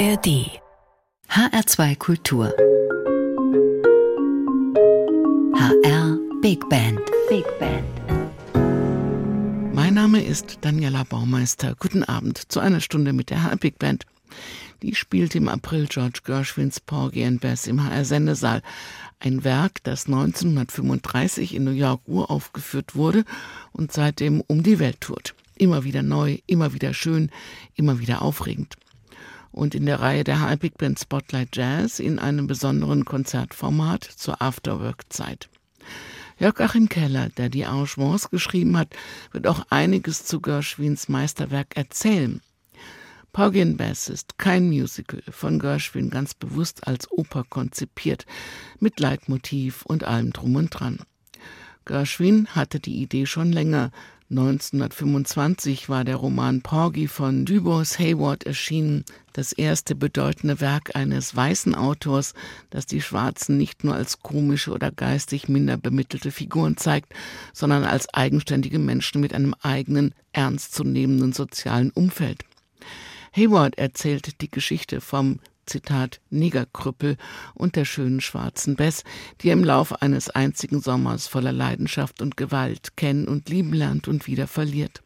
ARD HR2 Kultur HR Big Band Big Band Mein Name ist Daniela Baumeister. Guten Abend zu einer Stunde mit der HR Big Band. Die spielte im April George Gershwins Porgy and Bess im HR Sendesaal. Ein Werk, das 1935 in New York uraufgeführt wurde und seitdem um die Welt tourt. Immer wieder neu, immer wieder schön, immer wieder aufregend. Und in der Reihe der High Big Band Spotlight Jazz in einem besonderen Konzertformat zur Afterwork-Zeit. Jörg-Achim Keller, der die Arrangements geschrieben hat, wird auch einiges zu Gershwins Meisterwerk erzählen. Porgy and Bess ist kein Musical, von Gershwin ganz bewusst als Oper konzipiert, mit Leitmotiv und allem drum und dran. Gershwin hatte die Idee schon länger, 1925 war der Roman Porgy von Dubose Hayward erschienen, das erste bedeutende Werk eines weißen Autors, das die Schwarzen nicht nur als komische oder geistig minder bemittelte Figuren zeigt, sondern als eigenständige Menschen mit einem eigenen, ernstzunehmenden sozialen Umfeld. Hayward erzählt die Geschichte vom Zitat Negerkrüppel und der schönen schwarzen Bess, die er im Laufe eines einzigen Sommers voller Leidenschaft und Gewalt kennen und lieben lernt und wieder verliert.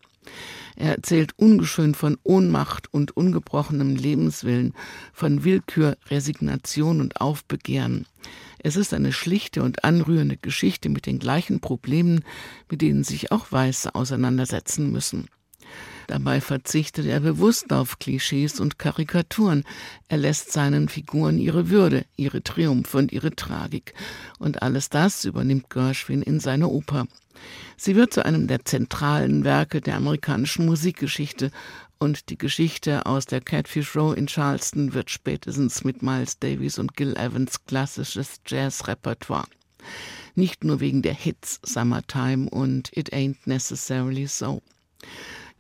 Er erzählt ungeschönt von Ohnmacht und ungebrochenem Lebenswillen, von Willkür, Resignation und Aufbegehren. Es ist eine schlichte und anrührende Geschichte mit den gleichen Problemen, mit denen sich auch Weiße auseinandersetzen müssen. Dabei verzichtet er bewusst auf Klischees und Karikaturen. Er lässt seinen Figuren ihre Würde, ihre Triumphe und ihre Tragik. Und alles das übernimmt Gershwin in seine Oper. Sie wird zu einem der zentralen Werke der amerikanischen Musikgeschichte und die Geschichte aus der Catfish Row in Charleston wird spätestens mit Miles Davis und Gil Evans klassisches Jazzrepertoire. Nicht nur wegen der Hits Summertime und It Ain't Necessarily So.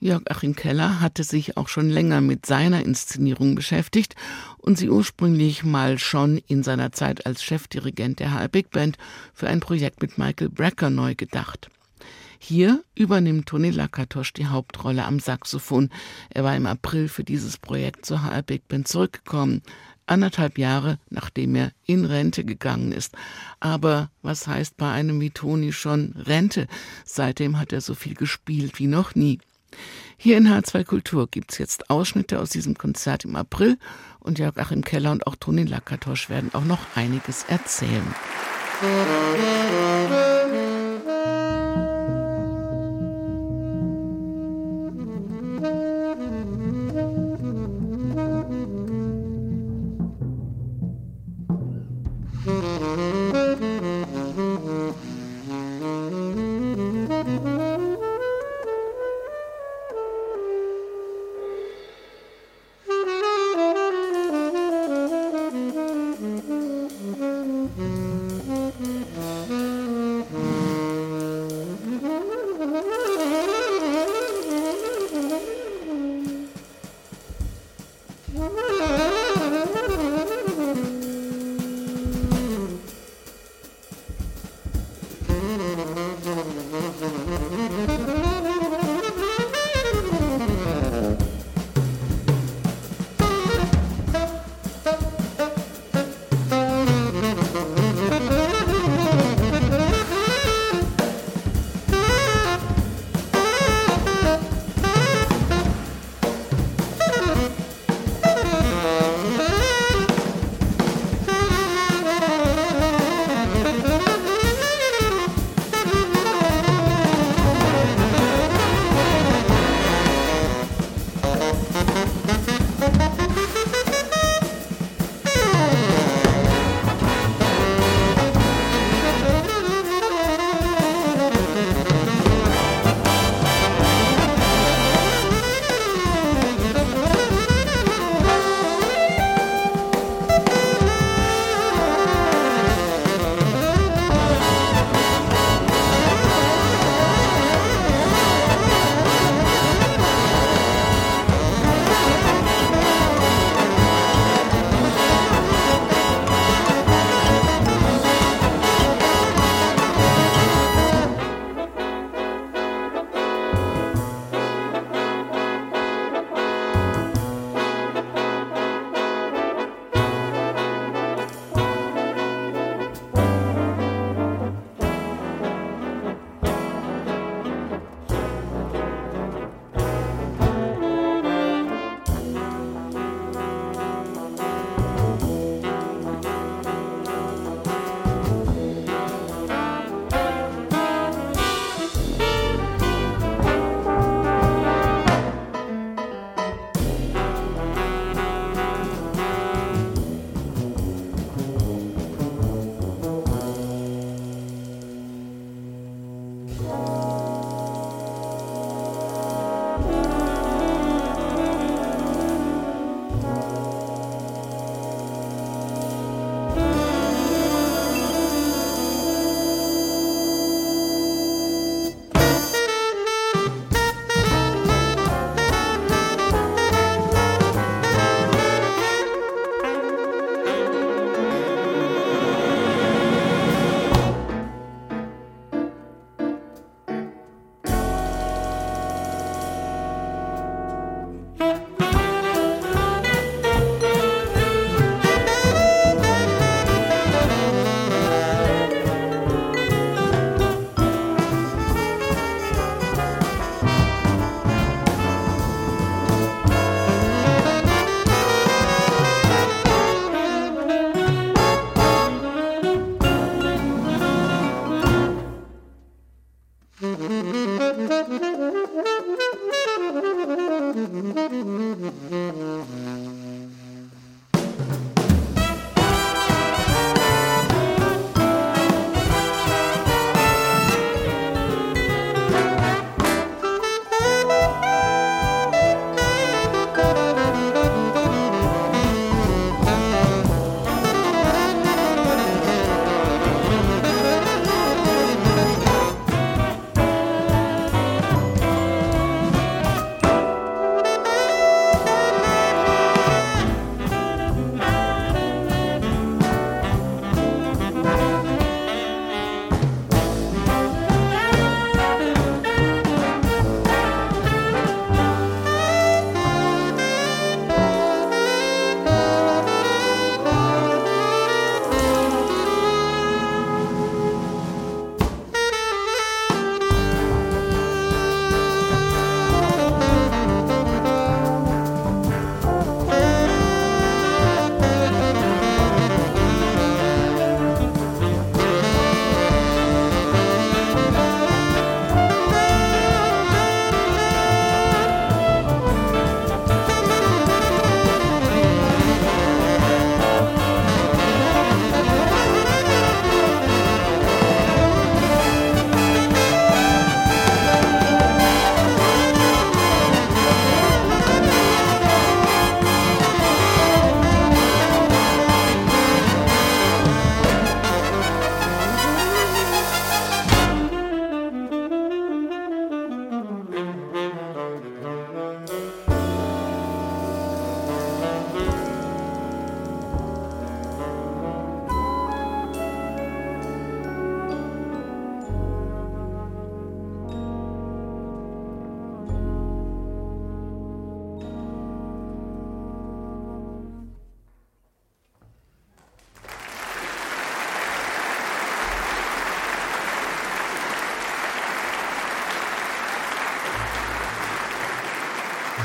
Jörg-Achim Keller hatte sich auch schon länger mit seiner Inszenierung beschäftigt und sie ursprünglich mal schon in seiner Zeit als Chefdirigent der HR Big Band für ein Projekt mit Michael Brecker neu gedacht. Hier übernimmt Toni Lakatosch die Hauptrolle am Saxophon. Er war im April für dieses Projekt zur HR Big Band zurückgekommen, anderthalb Jahre nachdem er in Rente gegangen ist. Aber was heißt bei einem wie Toni schon Rente? Seitdem hat er so viel gespielt wie noch nie. Hier in H2 Kultur gibt es jetzt Ausschnitte aus diesem Konzert im April und Jörg Achim Keller und auch Toni Lakatosch werden auch noch einiges erzählen. Musik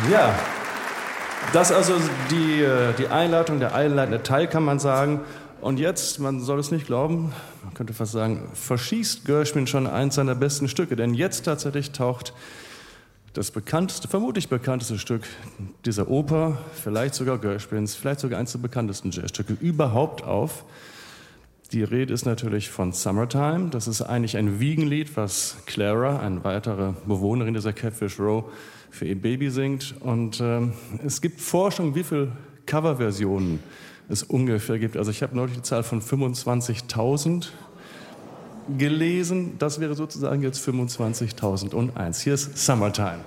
Ja, das also die, äh, die Einleitung, der einleitende Teil kann man sagen. Und jetzt, man soll es nicht glauben, man könnte fast sagen, verschießt Gershwin schon eins seiner besten Stücke. Denn jetzt tatsächlich taucht das bekannteste, vermutlich bekannteste Stück dieser Oper, vielleicht sogar Gershwins, vielleicht sogar eines der bekanntesten Jazzstücke überhaupt auf. Die Rede ist natürlich von Summertime. Das ist eigentlich ein Wiegenlied, was Clara, eine weitere Bewohnerin dieser Catfish Row, für ihr Baby singt. Und ähm, es gibt Forschung, wie viele Coverversionen es ungefähr gibt. Also ich habe neulich die Zahl von 25.000 gelesen. Das wäre sozusagen jetzt 25.001. Hier ist Summertime.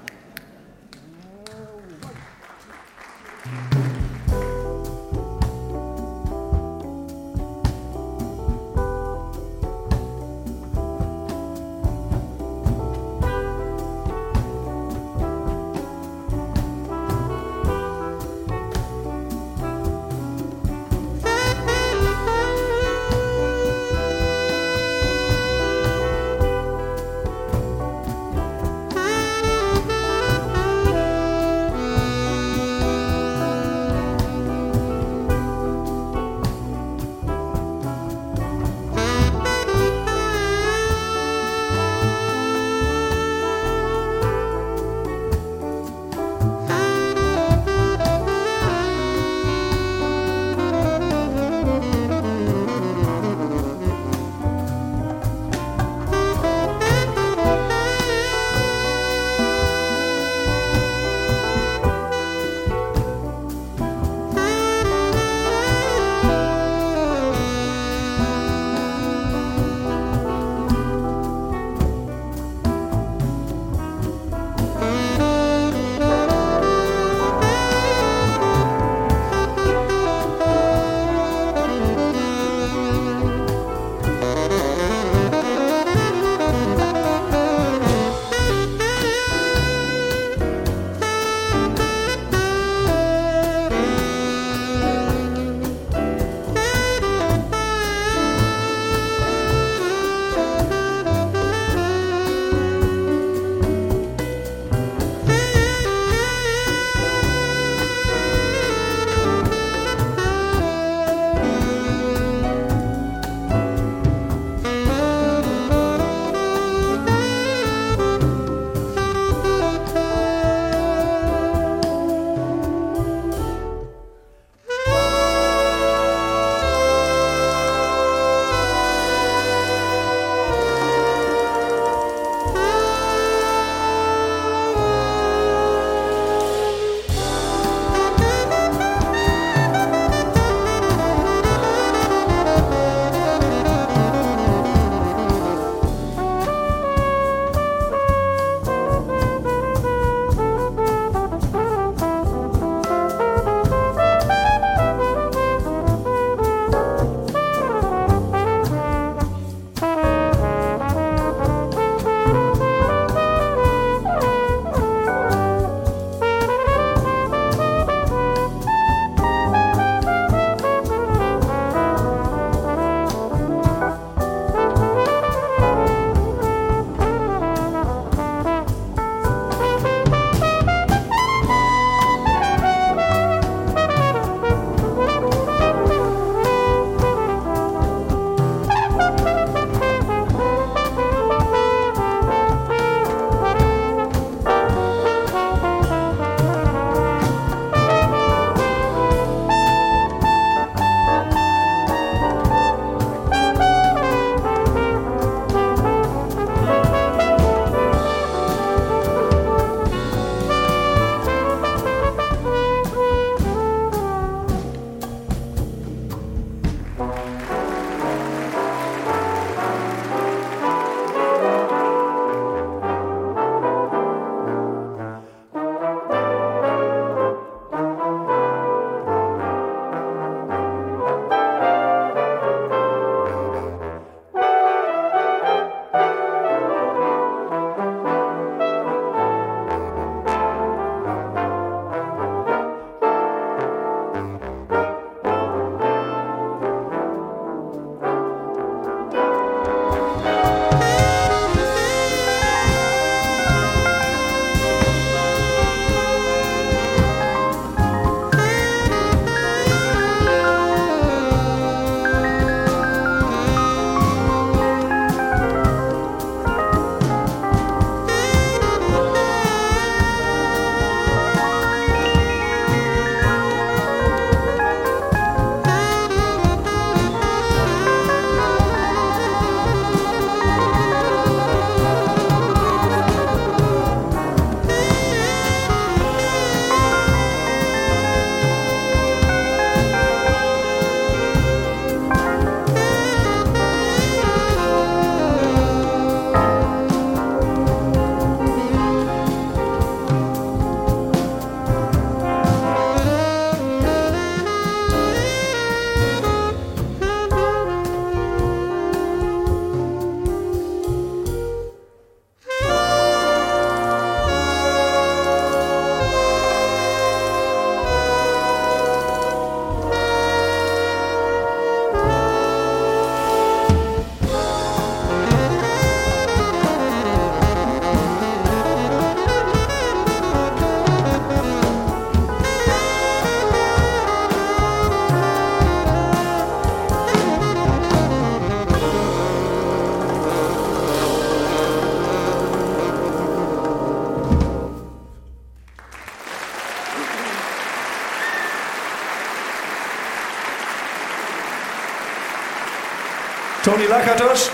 Toni Lakatosch.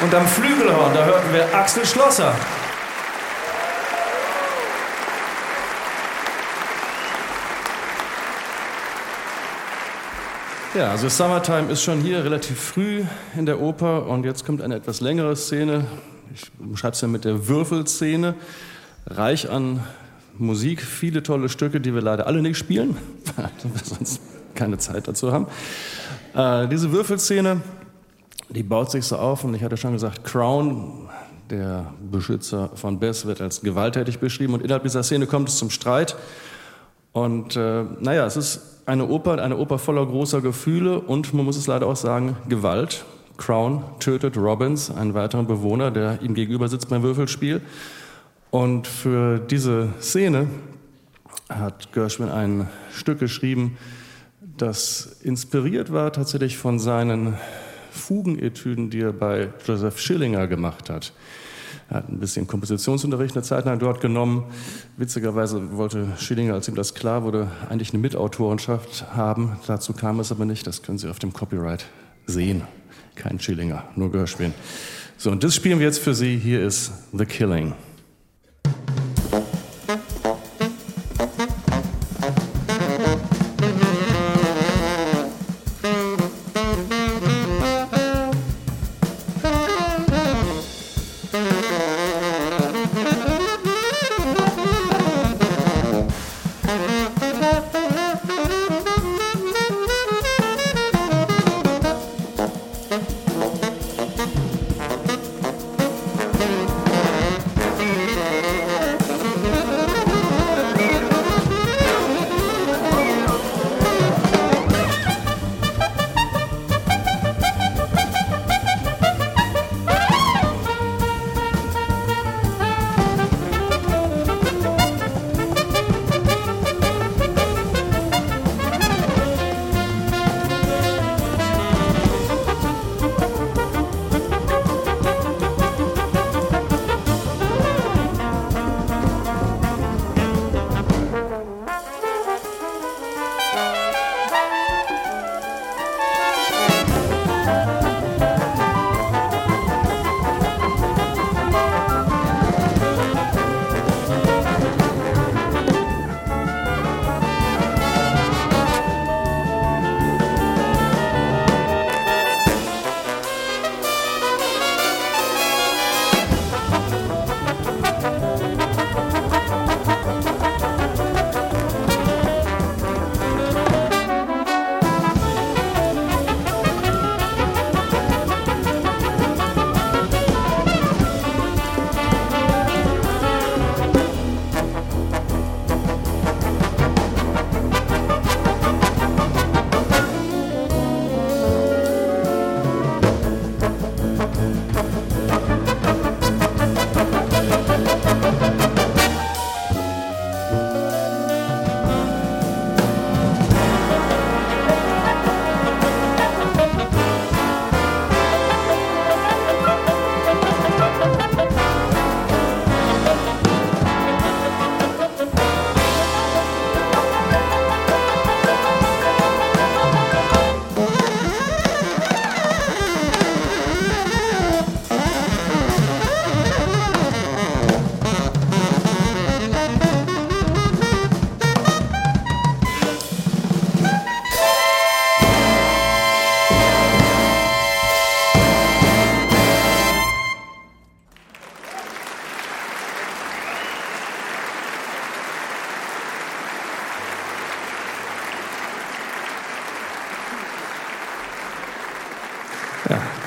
Und am Flügelhorn, da hörten wir Axel Schlosser. Ja, also Summertime ist schon hier relativ früh in der Oper und jetzt kommt eine etwas längere Szene. Ich beschreibe es ja mit der Würfelszene. Reich an Musik, viele tolle Stücke, die wir leider alle nicht spielen, sonst keine Zeit dazu haben. Äh, diese Würfelszene, die baut sich so auf und ich hatte schon gesagt, Crown, der Beschützer von Bess, wird als gewalttätig beschrieben und innerhalb dieser Szene kommt es zum Streit. Und äh, naja, es ist eine Oper, eine Oper voller großer Gefühle und man muss es leider auch sagen, Gewalt. Crown tötet Robbins, einen weiteren Bewohner, der ihm gegenüber sitzt beim Würfelspiel. Und für diese Szene hat Gershwin ein Stück geschrieben, das inspiriert war tatsächlich von seinen Fugenetüden, die er bei Joseph Schillinger gemacht hat. Er hat ein bisschen Kompositionsunterricht eine Zeit lang dort genommen. Witzigerweise wollte Schillinger, als ihm das klar wurde, eigentlich eine Mitautorenschaft haben. Dazu kam es aber nicht. Das können Sie auf dem Copyright sehen. Kein Schillinger, nur Gershwin. So, und das spielen wir jetzt für Sie. Hier ist The Killing.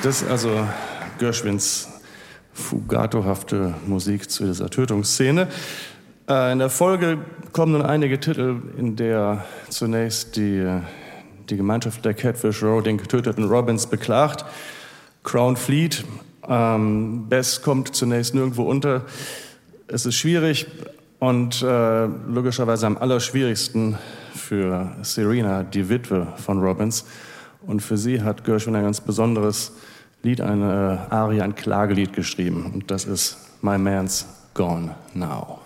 Das ist also Gershwins fugatohafte Musik zu dieser Tötungsszene. Äh, in der Folge kommen nun einige Titel, in der zunächst die, die Gemeinschaft der Catfish Row den getöteten Robbins beklagt. Crown flieht. Ähm, Bess kommt zunächst nirgendwo unter. Es ist schwierig und äh, logischerweise am allerschwierigsten für Serena, die Witwe von Robbins. Und für sie hat Gershwin ein ganz besonderes Lied, eine äh, Arie, ein Klagelied geschrieben. Und das ist My Man's Gone Now.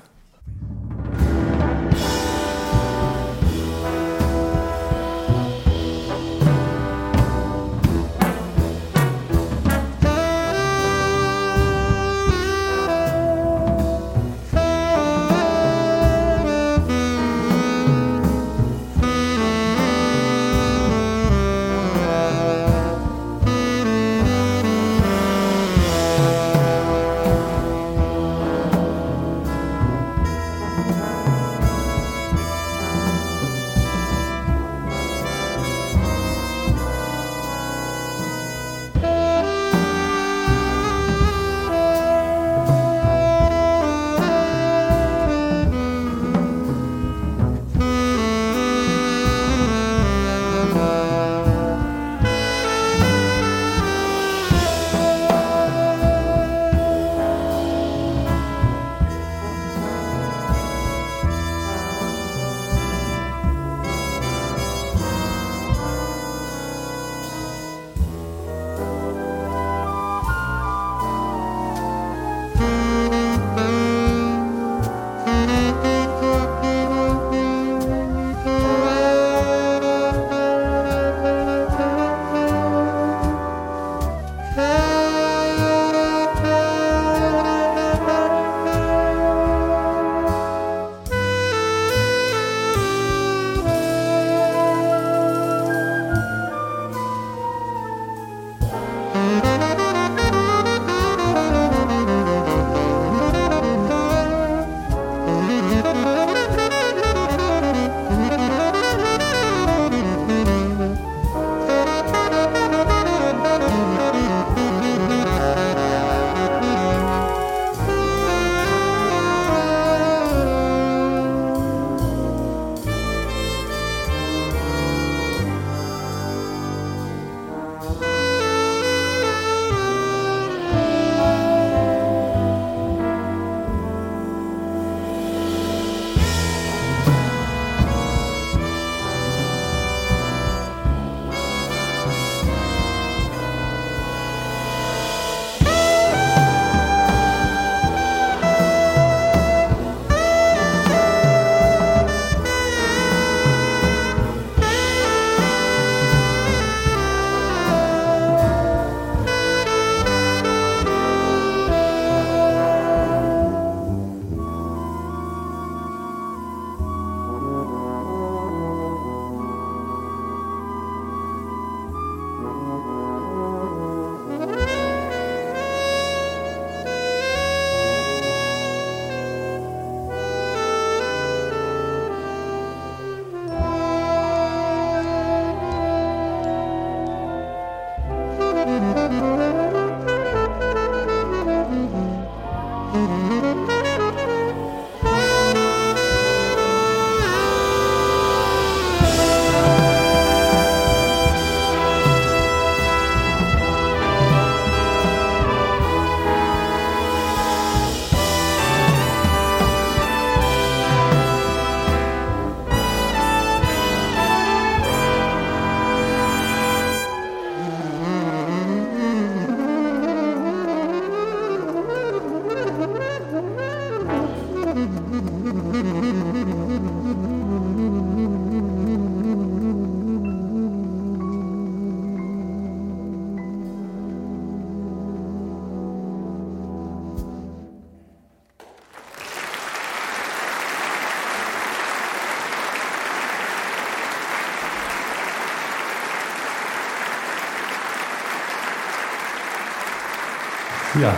Ja,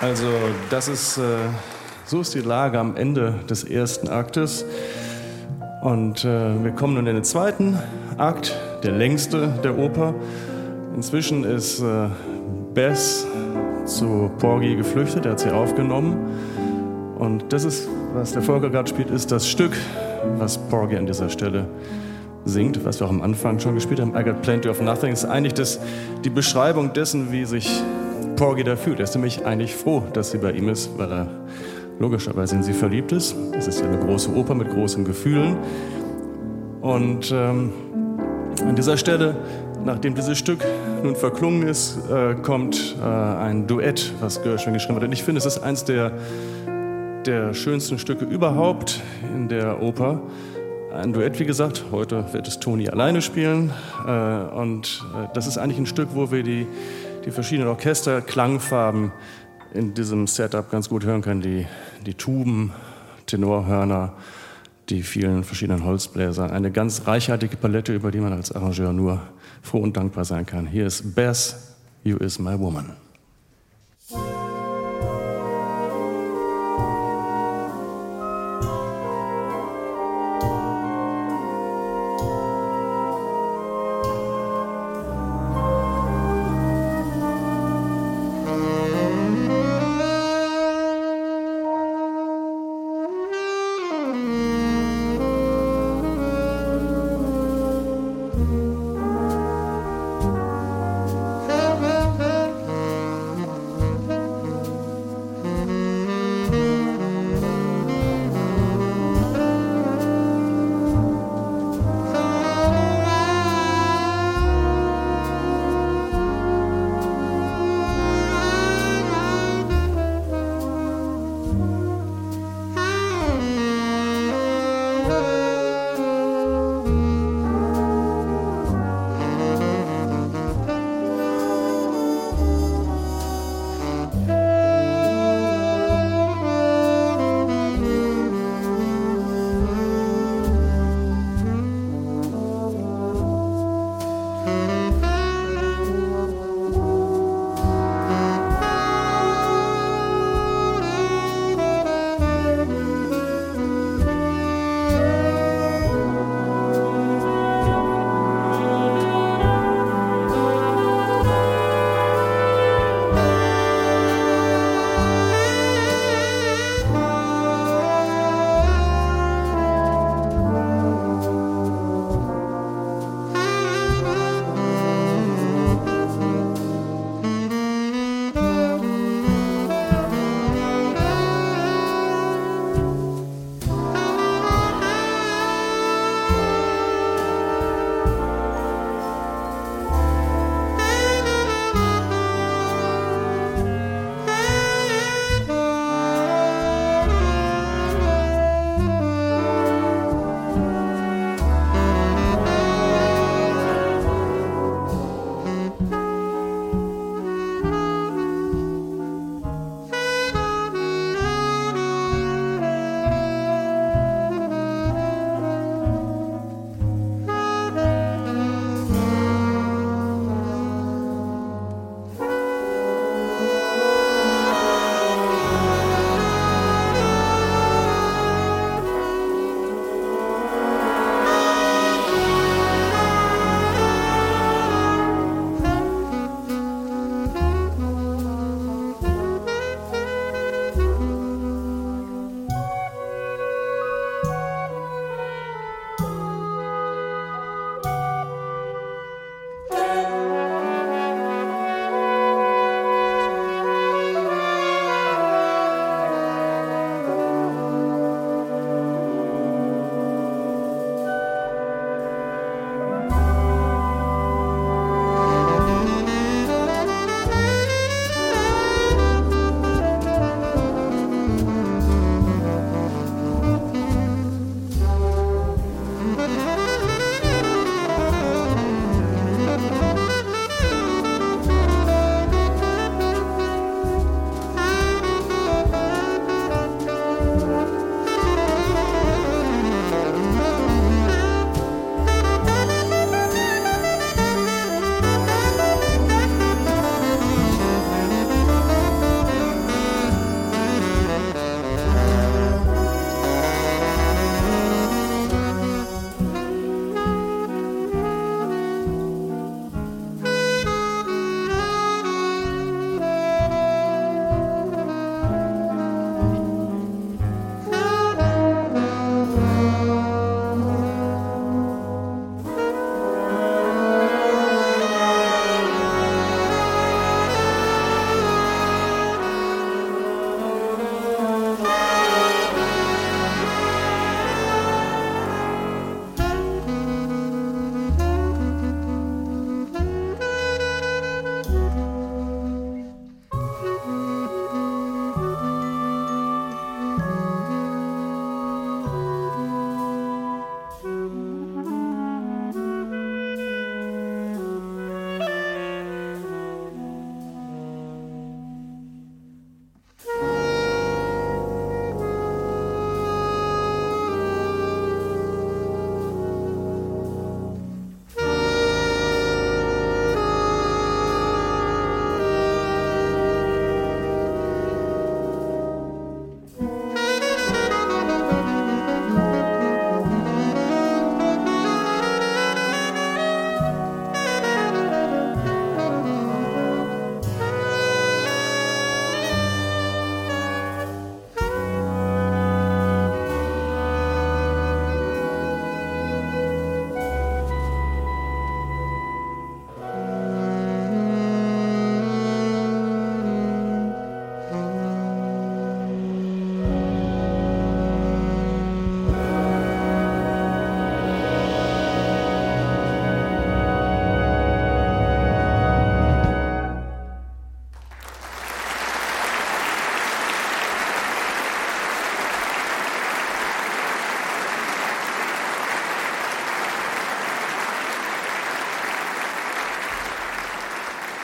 also das ist, äh, so ist die Lage am Ende des ersten Aktes. Und äh, wir kommen nun in den zweiten Akt, der längste der Oper. Inzwischen ist äh, Bess zu Porgy geflüchtet, er hat sie aufgenommen. Und das ist, was der Volker gerade spielt, ist das Stück, was Porgy an dieser Stelle singt, was wir auch am Anfang schon gespielt haben. I got plenty of nothing. Ist eigentlich das, die Beschreibung dessen, wie sich Porgy da fühlt. Er ist nämlich eigentlich froh, dass sie bei ihm ist, weil er logischerweise in sie verliebt ist. Es ist ja eine große Oper mit großen Gefühlen. Und ähm, an dieser Stelle, nachdem dieses Stück nun verklungen ist, äh, kommt äh, ein Duett, was Gershwin geschrieben hat. Und ich finde, es ist eins der, der schönsten Stücke überhaupt in der Oper. Ein Duett, wie gesagt, heute wird es Toni alleine spielen. Äh, und äh, das ist eigentlich ein Stück, wo wir die, die verschiedenen Orchesterklangfarben in diesem Setup ganz gut hören können. Die, die Tuben, Tenorhörner, die vielen verschiedenen Holzbläser. Eine ganz reichhaltige Palette, über die man als Arrangeur nur froh und dankbar sein kann. Hier ist Bess, You Is My Woman.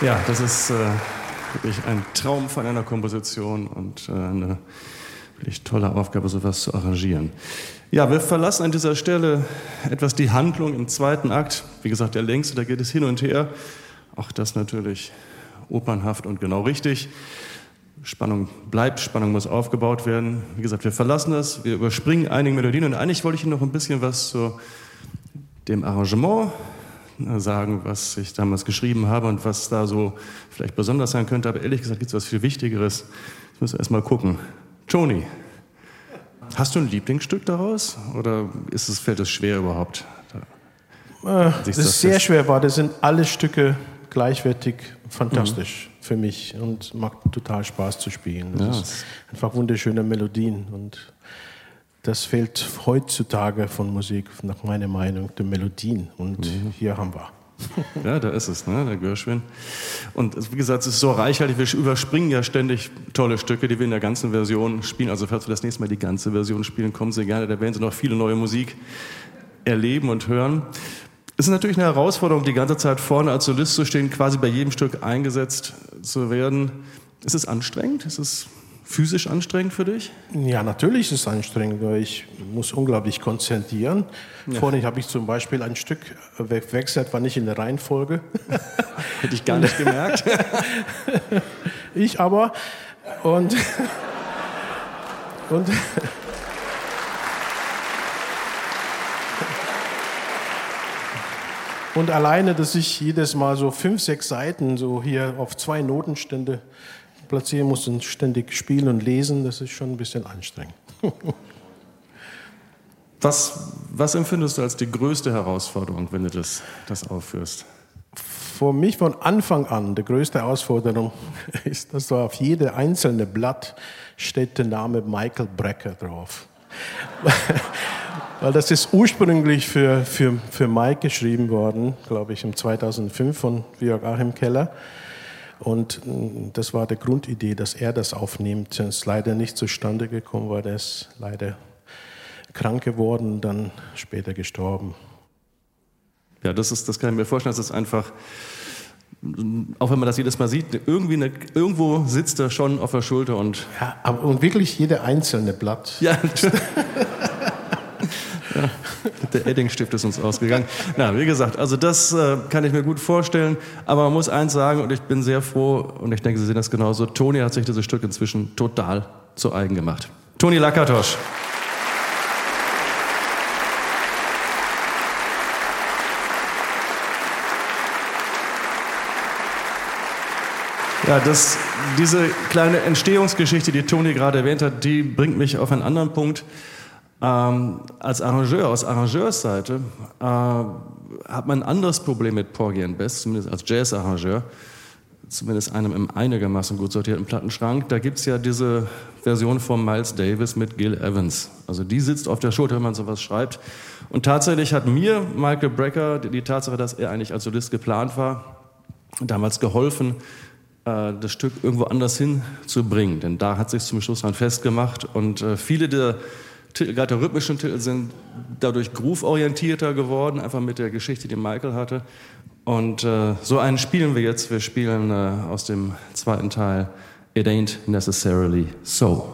Ja, das ist äh, wirklich ein Traum von einer Komposition und äh, eine wirklich tolle Aufgabe, sowas zu arrangieren. Ja, wir verlassen an dieser Stelle etwas die Handlung im zweiten Akt. Wie gesagt, der längste, da geht es hin und her. Auch das natürlich opernhaft und genau richtig. Spannung bleibt, Spannung muss aufgebaut werden. Wie gesagt, wir verlassen das, wir überspringen einige Melodien und eigentlich wollte ich Ihnen noch ein bisschen was zu dem Arrangement sagen, was ich damals geschrieben habe und was da so vielleicht besonders sein könnte. Aber ehrlich gesagt gibt es was viel Wichtigeres. Ich muss erst mal gucken. Toni, hast du ein Lieblingsstück daraus oder ist es, fällt es schwer überhaupt? Da, äh, das ist sehr schwer war. Das sind alle Stücke gleichwertig fantastisch mhm. für mich und macht total Spaß zu spielen. Das ja. ist einfach wunderschöne Melodien und das fehlt heutzutage von Musik, nach meiner Meinung, die Melodien. Und mhm. hier haben wir. Ja, da ist es, ne, der Gershwin. Und wie gesagt, es ist so reichhaltig. Wir überspringen ja ständig tolle Stücke, die wir in der ganzen Version spielen. Also, falls wir das nächste Mal die ganze Version spielen, kommen Sie gerne. Da werden Sie noch viele neue Musik erleben und hören. Es ist natürlich eine Herausforderung, die ganze Zeit vorne als Solist zu stehen, quasi bei jedem Stück eingesetzt zu werden. Ist es anstrengend? Ist es physisch anstrengend für dich? Ja, natürlich ist es anstrengend, weil ich muss unglaublich konzentrieren. Ja. Vorhin habe ich zum Beispiel ein Stück weggesetzt, war nicht in der Reihenfolge. Hätte ich gar nicht gemerkt. ich aber. Und, und Und alleine, dass ich jedes Mal so fünf, sechs Seiten so hier auf zwei Notenstände platzieren muss und ständig spielen und lesen, das ist schon ein bisschen anstrengend. was, was empfindest du als die größte Herausforderung, wenn du das, das aufführst? Für mich von Anfang an die größte Herausforderung ist, dass so auf jede einzelne Blatt steht der Name Michael Brecker drauf. Weil das ist ursprünglich für, für, für Mike geschrieben worden, glaube ich, im 2005 von Georg Achim Keller. Und mm, das war die Grundidee, dass er das aufnimmt. Es ist leider nicht zustande gekommen, weil er ist leider krank geworden, dann später gestorben. Ja, das, ist, das kann ich mir vorstellen, das ist einfach, auch wenn man das jedes Mal sieht, irgendwie eine, irgendwo sitzt er schon auf der Schulter und. Ja, aber, und wirklich jede einzelne Blatt. Ja, ja, der Eddingstift ist uns ausgegangen. Na, wie gesagt, also das äh, kann ich mir gut vorstellen. Aber man muss eins sagen, und ich bin sehr froh, und ich denke, Sie sehen das genauso, Toni hat sich dieses Stück inzwischen total zu eigen gemacht. Toni Lakatosch. Ja, das, diese kleine Entstehungsgeschichte, die Toni gerade erwähnt hat, die bringt mich auf einen anderen Punkt. Ähm, als Arrangeur, aus Arrangeursseite, äh, hat man ein anderes Problem mit Porgy and Bess, zumindest als Jazz-Arrangeur, zumindest einem im einigermaßen gut sortierten Plattenschrank. Da gibt es ja diese Version von Miles Davis mit Gil Evans. Also die sitzt auf der Schulter, wenn man sowas schreibt. Und tatsächlich hat mir Michael Brecker die, die Tatsache, dass er eigentlich als Solist geplant war, damals geholfen, äh, das Stück irgendwo anders hinzubringen. Denn da hat sich zum Schluss dann festgemacht und äh, viele der Titel, gerade der rhythmischen Titel sind dadurch groove-orientierter geworden, einfach mit der Geschichte, die Michael hatte. Und äh, so einen spielen wir jetzt. Wir spielen äh, aus dem zweiten Teil It Ain't Necessarily So.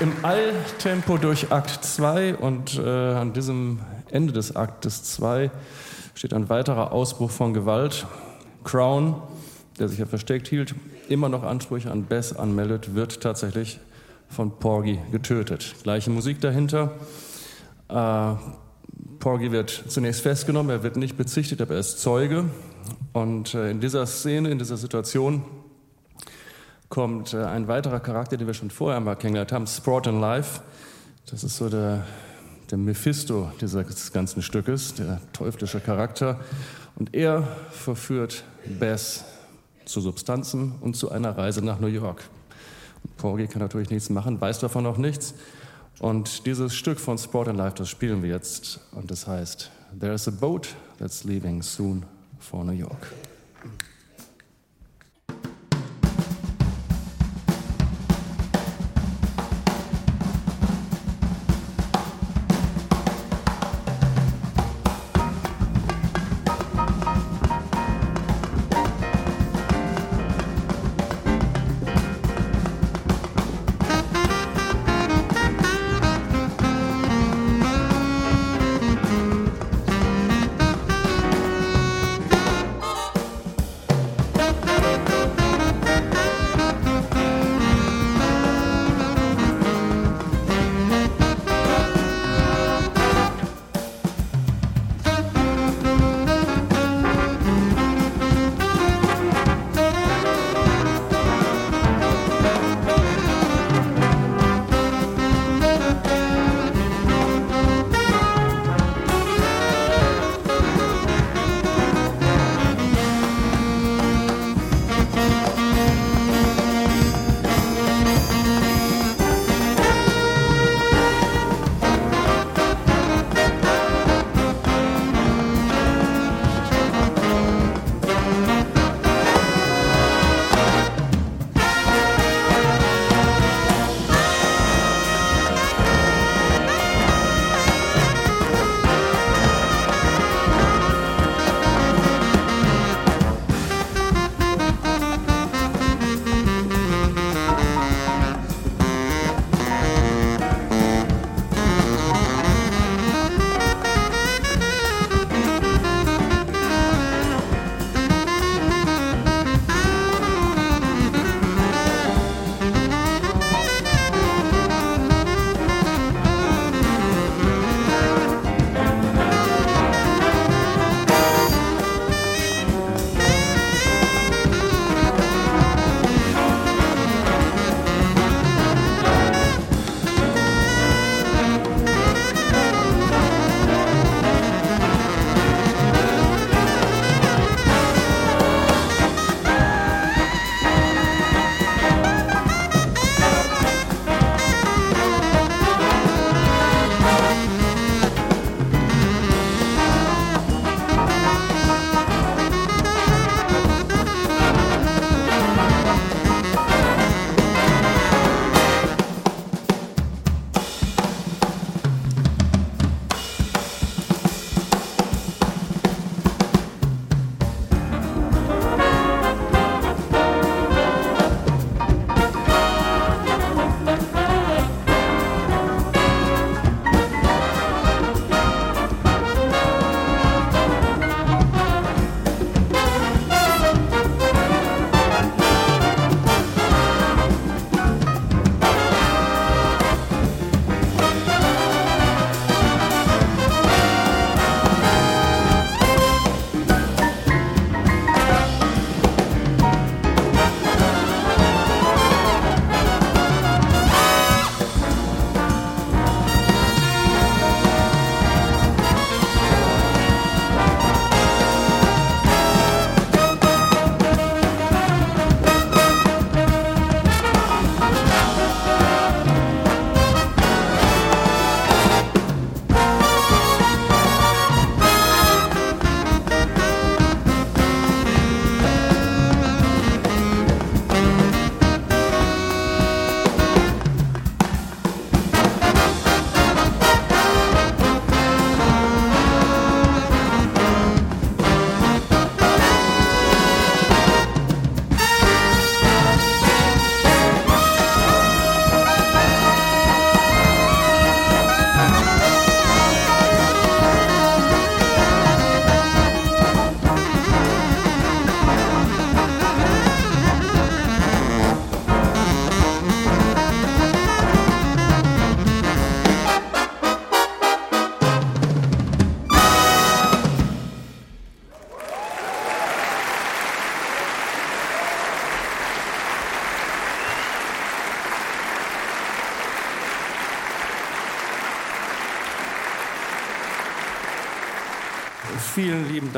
Im Eiltempo durch Akt 2 und äh, an diesem Ende des Aktes 2 steht ein weiterer Ausbruch von Gewalt. Crown, der sich ja versteckt hielt, immer noch Ansprüche an Bess anmeldet, wird tatsächlich von Porgy getötet. Gleiche Musik dahinter. Äh, Porgy wird zunächst festgenommen, er wird nicht bezichtigt, aber er ist Zeuge. Und äh, in dieser Szene, in dieser Situation kommt äh, ein weiterer Charakter, den wir schon vorher mal kennengelernt haben, Sprott Life. Das ist so der, der Mephisto dieses ganzen Stückes, der teuflische Charakter. Und er verführt Bess zu Substanzen und zu einer Reise nach New York. Porgy kann natürlich nichts machen, weiß davon auch nichts. Und dieses Stück von Sport and Life, das spielen wir jetzt. Und das heißt, There's a boat that's leaving soon for New York.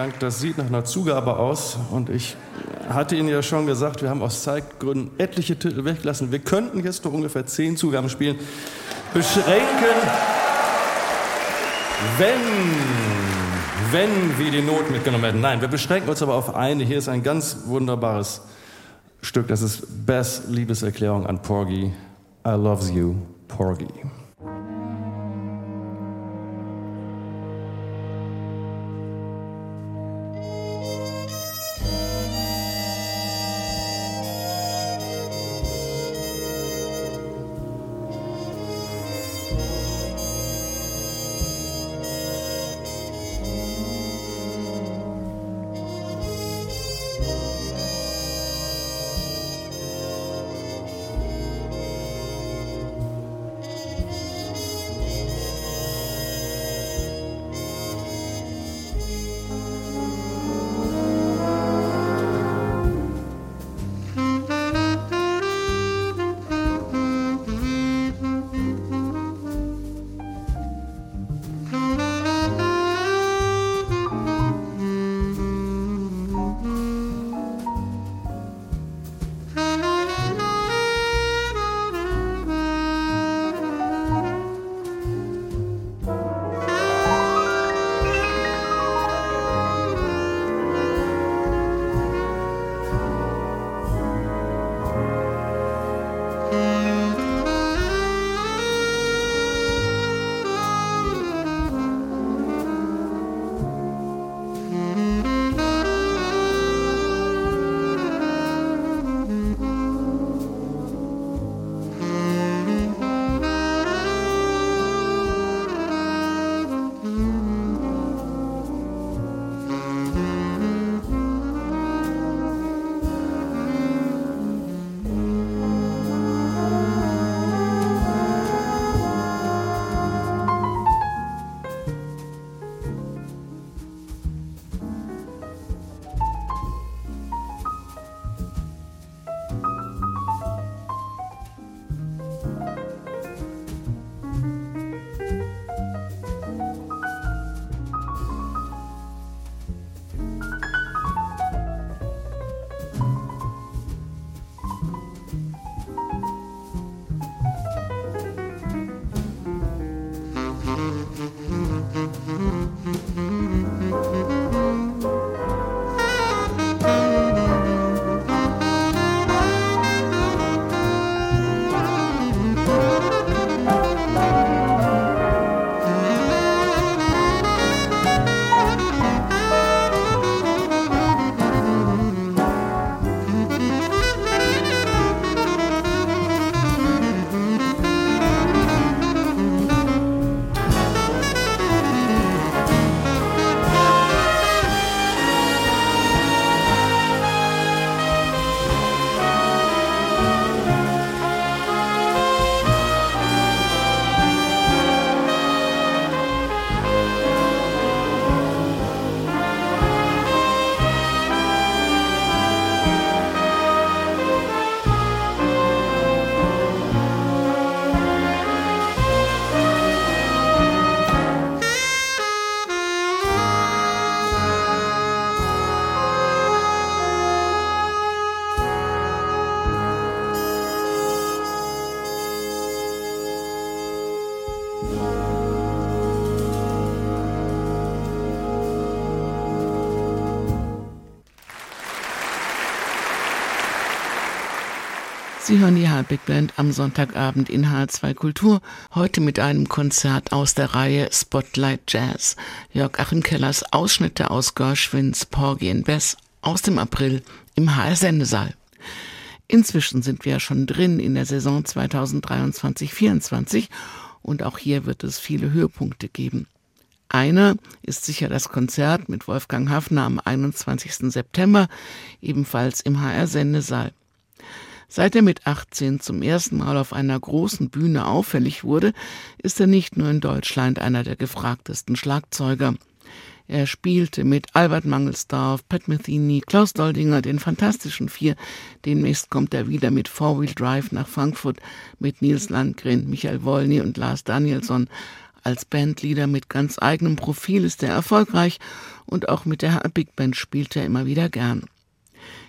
Dank. Das sieht nach einer Zugabe aus. Und ich hatte Ihnen ja schon gesagt, wir haben aus Zeitgründen etliche Titel weggelassen. Wir könnten jetzt noch ungefähr zehn Zugaben spielen. Beschränken, wenn, wenn wir die Not mitgenommen hätten. Nein, wir beschränken uns aber auf eine. Hier ist ein ganz wunderbares Stück. Das ist Bess Liebeserklärung an Porgy. I loves you, Porgy. Sie hören die Big Band am Sonntagabend in H2 Kultur, heute mit einem Konzert aus der Reihe Spotlight Jazz. Jörg Achim Kellers Ausschnitte aus Gershwins Porgy and Bess aus dem April im HR Sendesaal. Inzwischen sind wir ja schon drin in der Saison 2023-24 und auch hier wird es viele Höhepunkte geben. Einer ist sicher das Konzert mit Wolfgang Hafner am 21. September, ebenfalls im HR Sendesaal. Seit er mit 18 zum ersten Mal auf einer großen Bühne auffällig wurde, ist er nicht nur in Deutschland einer der gefragtesten Schlagzeuger. Er spielte mit Albert Mangelsdorf, Pat Metheny, Klaus Doldinger, den Fantastischen Vier. Demnächst kommt er wieder mit Four Wheel Drive nach Frankfurt mit Nils Landgren, Michael Wolny und Lars Danielsson. Als Bandleader mit ganz eigenem Profil ist er erfolgreich und auch mit der Big Band spielt er immer wieder gern.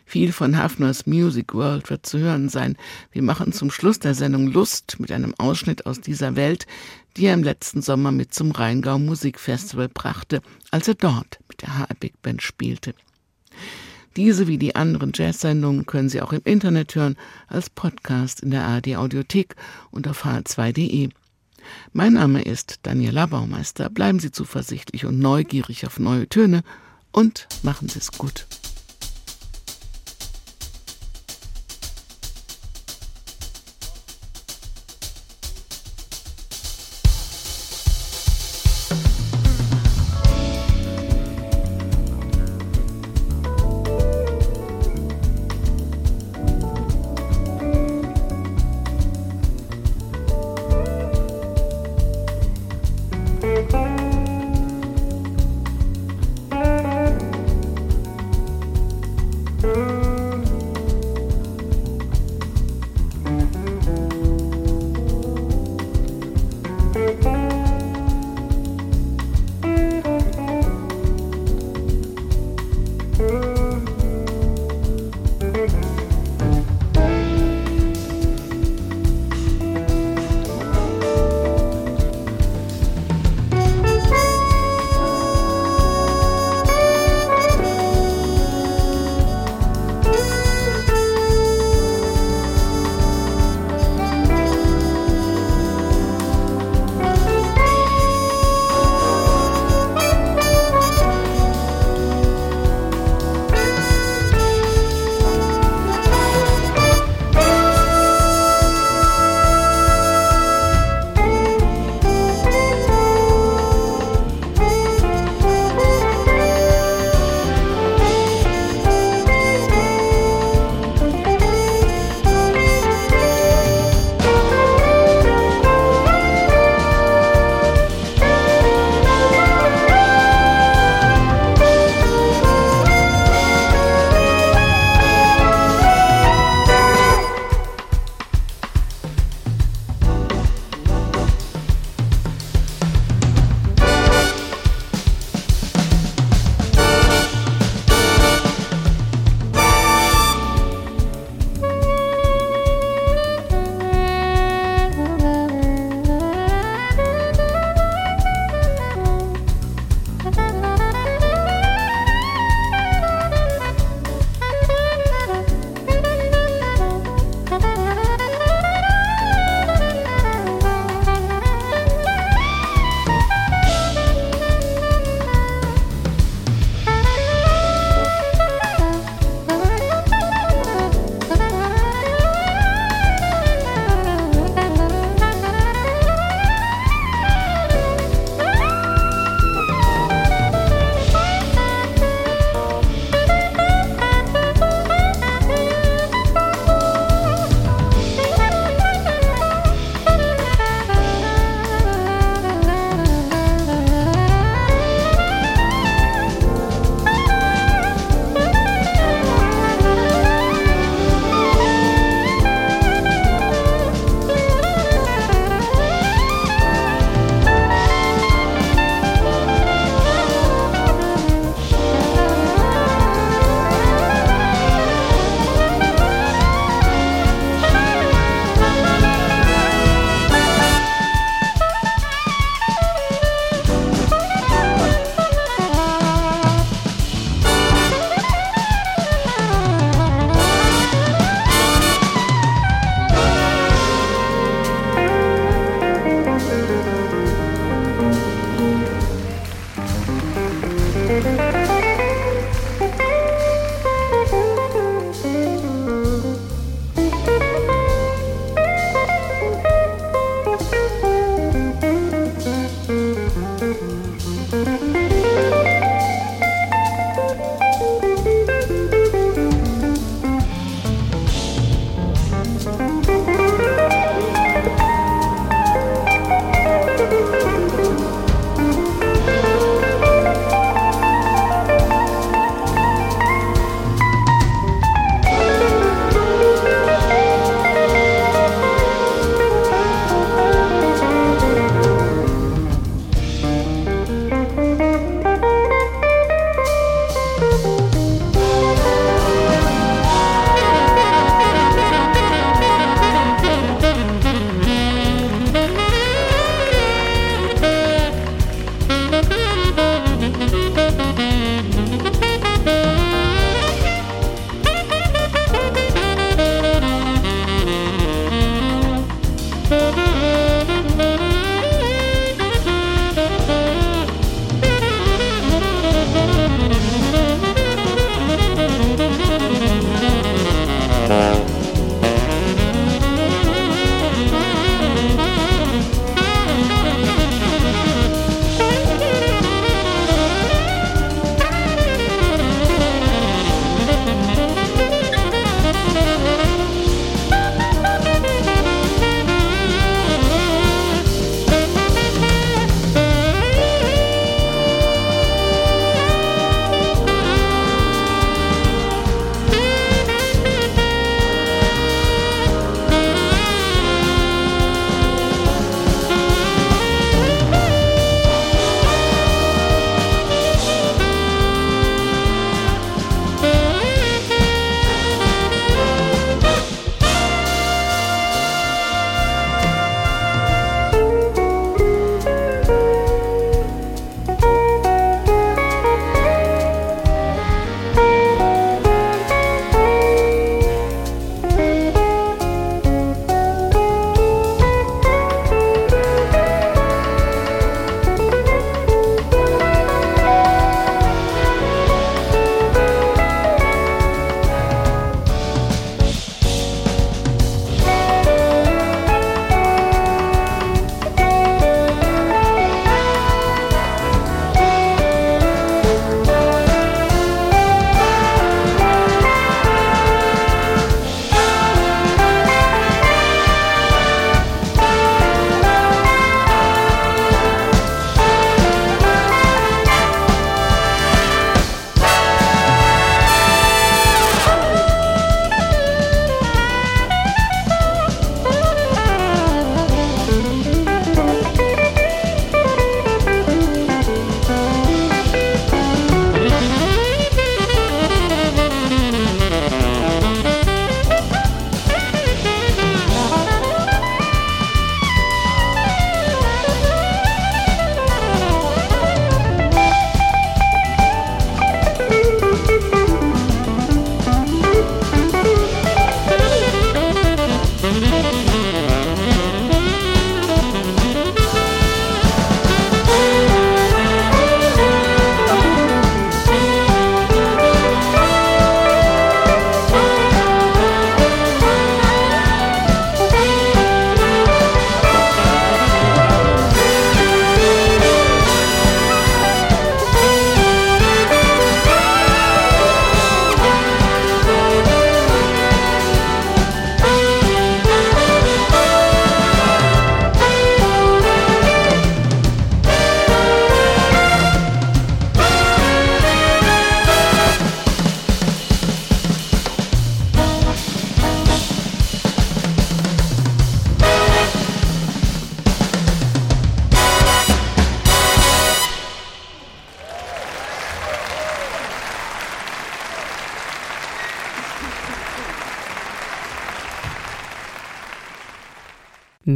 Viel von Hafners Music World wird zu hören sein. Wir machen zum Schluss der Sendung Lust mit einem Ausschnitt aus dieser Welt, die er im letzten Sommer mit zum Rheingau Musikfestival brachte, als er dort mit der HR Big Band spielte. Diese wie die anderen Jazz-Sendungen können Sie auch im Internet hören, als Podcast in der ARD Audiothek und auf hr2.de. Mein Name ist Daniela Baumeister. Bleiben Sie zuversichtlich und neugierig auf neue Töne und machen Sie es gut.